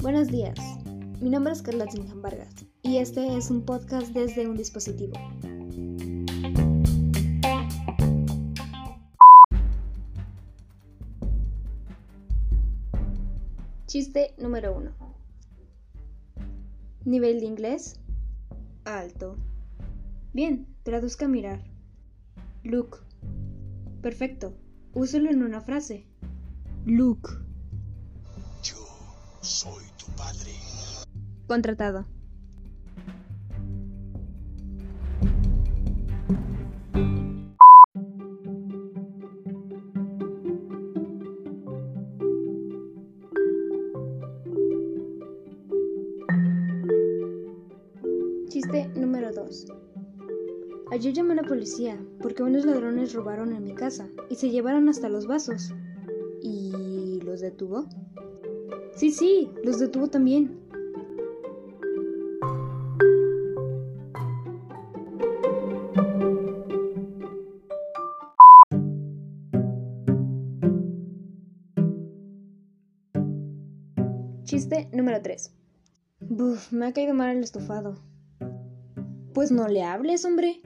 Buenos días, mi nombre es Carla Sinjan Vargas y este es un podcast desde un dispositivo. Chiste número 1. Nivel de inglés alto. Bien, traduzca mirar. Look. Perfecto. Úselo en una frase. Look. Yo soy tu padre. Contratado. Chiste número 2. Ayer llamé a la policía porque unos ladrones robaron en mi casa y se llevaron hasta los vasos. ¿Y los detuvo? Sí, sí, los detuvo también. Chiste número 3. Buf, me ha caído mal el estofado. Pues no le hables, hombre.